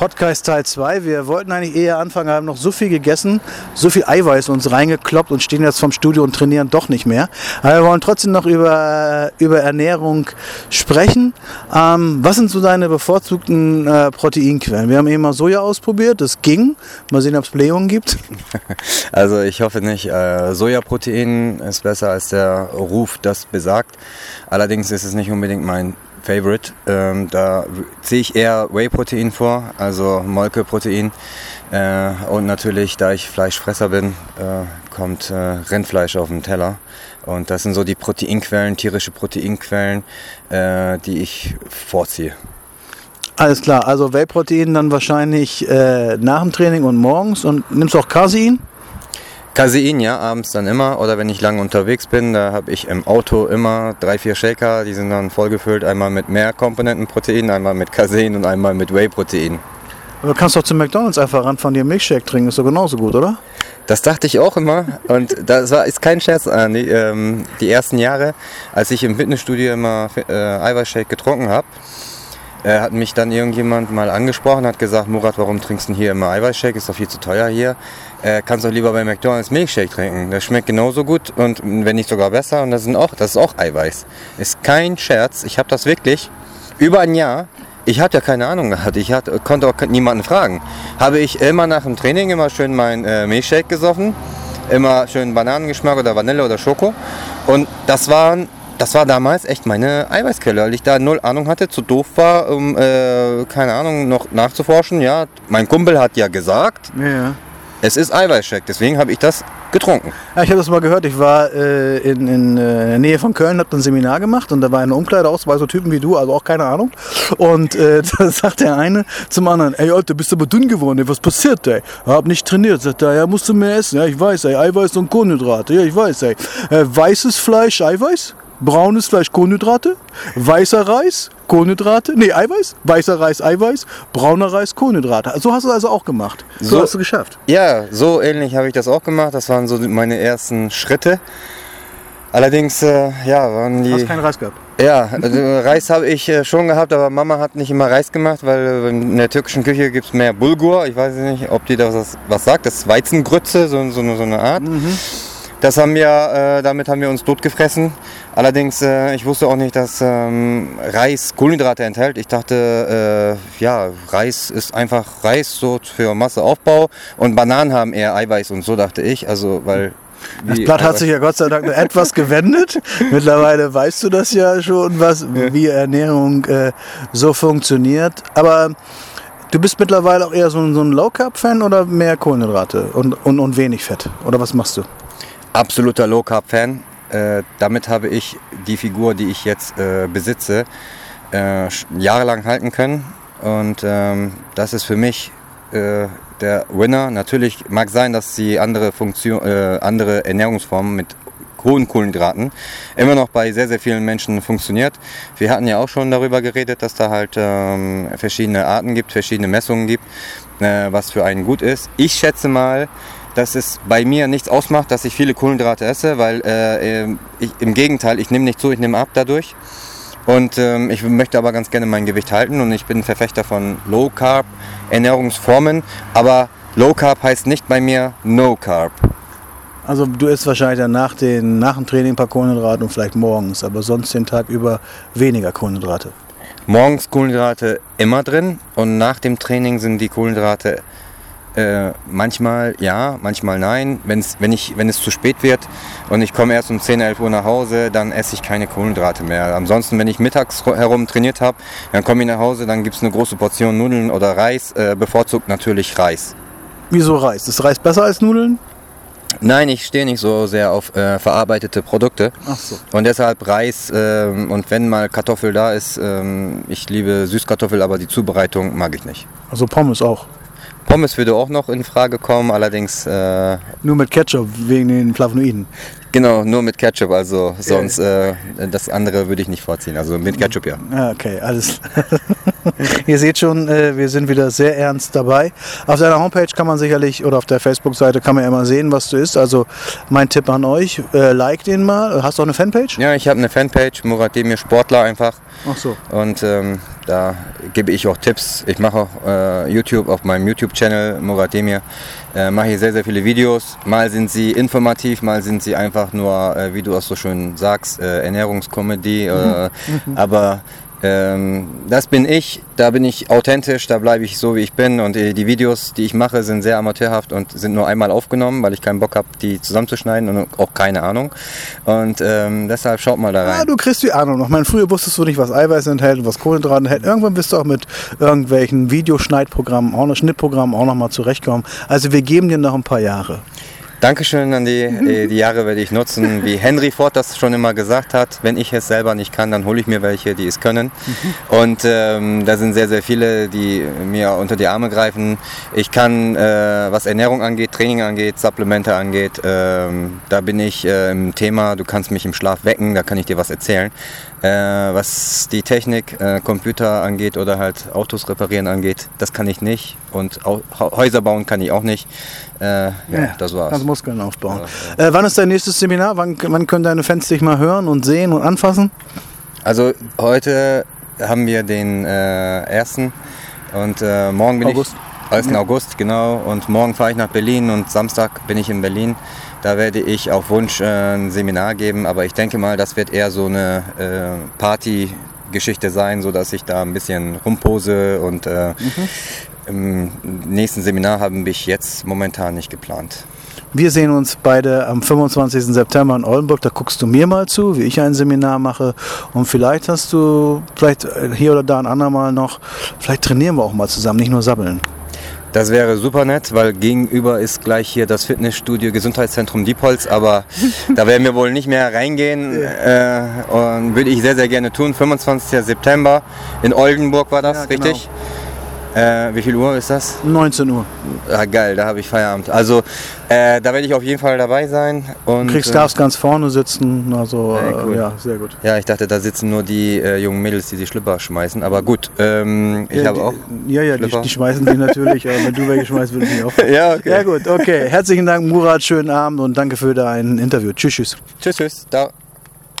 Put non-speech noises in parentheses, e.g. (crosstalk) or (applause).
Podcast Teil 2. Wir wollten eigentlich eher anfangen, haben noch so viel gegessen, so viel Eiweiß uns reingekloppt und stehen jetzt vom Studio und trainieren doch nicht mehr. Aber wir wollen trotzdem noch über, über Ernährung sprechen. Ähm, was sind so deine bevorzugten äh, Proteinquellen? Wir haben eben mal Soja ausprobiert, das ging. Mal sehen, ob es Blähungen gibt. (laughs) Also ich hoffe nicht. Äh, Sojaprotein ist besser als der Ruf das besagt. Allerdings ist es nicht unbedingt mein Favorite. Ähm, da ziehe ich eher Whey-Protein vor, also Molkeprotein. Äh, und natürlich, da ich Fleischfresser bin, äh, kommt äh, Rindfleisch auf den Teller. Und das sind so die Proteinquellen, tierische Proteinquellen, äh, die ich vorziehe. Alles klar, also Whey-Protein dann wahrscheinlich äh, nach dem Training und morgens. Und nimmst du auch Casein? Casein, ja, abends dann immer. Oder wenn ich lange unterwegs bin, da habe ich im Auto immer drei, vier Shaker. Die sind dann vollgefüllt. Einmal mit mehr Komponentenprotein, einmal mit Casein und einmal mit Whey-Protein. Aber du kannst doch zu McDonalds einfach ran von dir Milkshake trinken. Ist doch genauso gut, oder? Das dachte ich auch immer. Und das war, ist kein Scherz. Äh, die, ähm, die ersten Jahre, als ich im Fitnessstudio immer äh, Eiweißshake getrunken habe, äh, hat mich dann irgendjemand mal angesprochen, hat gesagt, Murat, warum trinkst du hier immer Eiweißshake? Ist doch viel zu teuer hier. Äh, kannst doch lieber bei McDonalds Milkshake trinken. Das schmeckt genauso gut und wenn nicht sogar besser. Und das, sind auch, das ist auch Eiweiß. Ist kein Scherz. Ich habe das wirklich über ein Jahr. Ich hatte ja keine Ahnung gehabt. Ich hatte, konnte auch niemanden fragen. Habe ich immer nach dem Training immer schön meinen äh, Milchshake gesoffen. Immer schön Bananengeschmack oder Vanille oder Schoko. Und das waren das war damals echt meine Eiweißquelle, weil ich da null Ahnung hatte, zu doof war, um, äh, keine Ahnung, noch nachzuforschen. Ja, mein Kumpel hat ja gesagt, Ja. es ist Eiweißshake, deswegen habe ich das getrunken. Ja, ich habe das mal gehört. Ich war äh, in, in äh, der Nähe von Köln, habe ein Seminar gemacht und da war eine Umkleide aus, zwei so Typen wie du, also auch keine Ahnung. Und äh, (laughs) da sagt der eine zum anderen, ey Alter, bist aber dünn geworden, ey, was passiert, ey? Hab nicht trainiert, sagt er, ja, musst du mehr essen. Ja, ich weiß, ey, Eiweiß und Kohlenhydrate, ja, ich weiß, ey. Äh, weißes Fleisch, Eiweiß? Braunes Fleisch, Kohlenhydrate, weißer Reis, Kohlenhydrate, nee, Eiweiß, weißer Reis, Eiweiß, brauner Reis, Kohlenhydrate. So hast du also auch gemacht. So, So- hast du geschafft. Ja, so ähnlich habe ich das auch gemacht. Das waren so meine ersten Schritte. Allerdings, äh, ja, waren die. Hast keinen Reis gehabt. Ja, also Reis habe ich äh, schon gehabt, aber Mama hat nicht immer Reis gemacht, weil äh, in der türkischen Küche gibt es mehr Bulgur. Ich weiß nicht, ob die da was, was sagt. Das ist Weizengrütze, so, so, so eine Art. Das haben wir, äh, damit haben wir uns totgefressen. Allerdings, äh, ich wusste auch nicht, dass ähm, Reis Kohlenhydrate enthält. Ich dachte, äh, ja, Reis ist einfach Reis so für Masseaufbau und Bananen haben eher Eiweiß und so dachte ich. Also, weil Das Blatt hat sich ja Gott sei Dank nur etwas gewendet. (laughs) Mittlerweile weißt du das ja schon, was, wie Ernährung äh, so funktioniert. Aber du bist mittlerweile auch eher so, ein- so ein Low-Carb-Fan oder mehr Kohlenhydrate und, und, und wenig Fett? Oder was machst du? Absoluter Low Carb Fan. Äh, damit habe ich die Figur, die ich jetzt äh, besitze, äh, jahrelang halten können. Und ähm, das ist für mich äh, der Winner. Natürlich mag sein, dass die andere Funktion, äh, andere Ernährungsformen mit hohen Kohlenhydraten immer noch bei sehr, sehr vielen Menschen funktioniert. Wir hatten ja auch schon darüber geredet, dass da halt ähm, verschiedene Arten gibt, verschiedene Messungen gibt, äh, was für einen gut ist. Ich schätze mal, dass es bei mir nichts ausmacht, dass ich viele Kohlenhydrate esse, weil äh, äh, ich, im Gegenteil, ich nehme nicht zu, ich nehme ab dadurch. Und ähm, ich möchte aber ganz gerne mein Gewicht halten und ich bin Verfechter von Low Carb Ernährungsformen, aber Low Carb heißt nicht bei mir No Carb. Also du isst wahrscheinlich dann nach, den, nach dem Training ein paar Kohlenhydrate und vielleicht morgens, aber sonst den Tag über weniger Kohlenhydrate. Morgens Kohlenhydrate immer drin und nach dem Training sind die Kohlenhydrate äh, manchmal ja, manchmal nein. Wenn's, wenn, ich, wenn es zu spät wird und ich komme erst um 10, 11 Uhr nach Hause, dann esse ich keine Kohlenhydrate mehr. Ansonsten, wenn ich mittags herum trainiert habe, dann komme ich nach Hause, dann gibt es eine große Portion Nudeln oder Reis, äh, bevorzugt natürlich Reis. Wieso Reis? Ist Reis besser als Nudeln? Nein, ich stehe nicht so sehr auf äh, verarbeitete Produkte. Ach so. Und deshalb Reis ähm, und wenn mal Kartoffel da ist, ähm, ich liebe Süßkartoffel, aber die Zubereitung mag ich nicht. Also Pommes auch. Pommes würde auch noch in Frage kommen, allerdings äh, Nur mit Ketchup wegen den Flavonoiden. genau nur mit Ketchup, also sonst äh, das andere würde ich nicht vorziehen. Also mit Ketchup ja. Ja, okay, alles. (laughs) (laughs) Ihr seht schon, äh, wir sind wieder sehr ernst dabei. Auf deiner Homepage kann man sicherlich oder auf der Facebook-Seite kann man ja immer sehen, was du isst. Also mein Tipp an euch, äh, like den mal. Hast du auch eine Fanpage? Ja, ich habe eine Fanpage, Murat Demir Sportler einfach. Ach so. Und ähm, da gebe ich auch Tipps. Ich mache auch äh, YouTube auf meinem YouTube-Channel Murat Demir. Äh, mache hier sehr, sehr viele Videos. Mal sind sie informativ, mal sind sie einfach nur, äh, wie du auch so schön sagst, äh, Ernährungskomödie. Äh, aber ähm, das bin ich, da bin ich authentisch, da bleibe ich so wie ich bin und äh, die Videos, die ich mache, sind sehr amateurhaft und sind nur einmal aufgenommen, weil ich keinen Bock habe, die zusammenzuschneiden und auch keine Ahnung. Und ähm, deshalb schaut mal da Ah, rein. du kriegst die Ahnung noch. Ich meine, früher wusstest du nicht, was Eiweiß enthält und was Kohlenhydrate enthält. Irgendwann bist du auch mit irgendwelchen Videoschneidprogrammen, auch noch Schnittprogrammen auch noch mal zurechtkommen. Also wir geben dir noch ein paar Jahre. Dankeschön an die, (laughs) äh, die Jahre werde ich nutzen. Wie Henry Ford das schon immer gesagt hat, wenn ich es selber nicht kann, dann hole ich mir welche, die es können. (laughs) Und ähm, da sind sehr, sehr viele, die mir unter die Arme greifen. Ich kann, äh, was Ernährung angeht, Training angeht, Supplemente angeht, ähm, da bin ich äh, im Thema. Du kannst mich im Schlaf wecken, da kann ich dir was erzählen. Äh, was die Technik, äh, Computer angeht oder halt Autos reparieren angeht, das kann ich nicht. Und Au Häuser bauen kann ich auch nicht. Äh, ja, das war's. Kannst Muskeln aufbauen. Äh, wann ist dein nächstes Seminar? Wann, wann können deine Fans dich mal hören und sehen und anfassen? Also heute haben wir den äh, ersten und äh, morgen bin August. ich 1. August genau und morgen fahre ich nach Berlin und Samstag bin ich in Berlin. Da werde ich auf Wunsch äh, ein Seminar geben, aber ich denke mal, das wird eher so eine äh, Party-Geschichte sein, so dass ich da ein bisschen rumpose und äh, im nächsten Seminar haben wir jetzt momentan nicht geplant. Wir sehen uns beide am 25. September in Oldenburg. Da guckst du mir mal zu, wie ich ein Seminar mache. Und vielleicht hast du, vielleicht äh, hier oder da ein andermal noch, vielleicht trainieren wir auch mal zusammen, nicht nur sabbeln. Das wäre super nett, weil gegenüber ist gleich hier das Fitnessstudio Gesundheitszentrum Diepholz, aber (laughs) da werden wir wohl nicht mehr reingehen äh, und würde ich sehr, sehr gerne tun. 25. September in Oldenburg war das, Ja, genau. richtig? Äh, wie viel Uhr ist das? 19 Uhr. Ah, geil, da habe ich Feierabend. Also äh, da werde ich auf jeden Fall dabei sein. Und, Du kriegst, äh, darfst ganz vorne sitzen. Also, Ey, cool. äh, ja, sehr gut. ja, ich dachte, da sitzen nur die äh, jungen Mädels, die die Schlüpper schmeißen. Aber gut, ähm, ich ja, habe die, auch. Ja, ja, die, die schmeißen die natürlich. aber wenn du welche schmeißt, würde ich mich auch. (laughs) Ja, okay. Ja, gut, okay. Herzlichen Dank, Murat. Schönen Abend und danke für dein Interview. Tschüss, tschüss. Tschüss, tschüss. Da.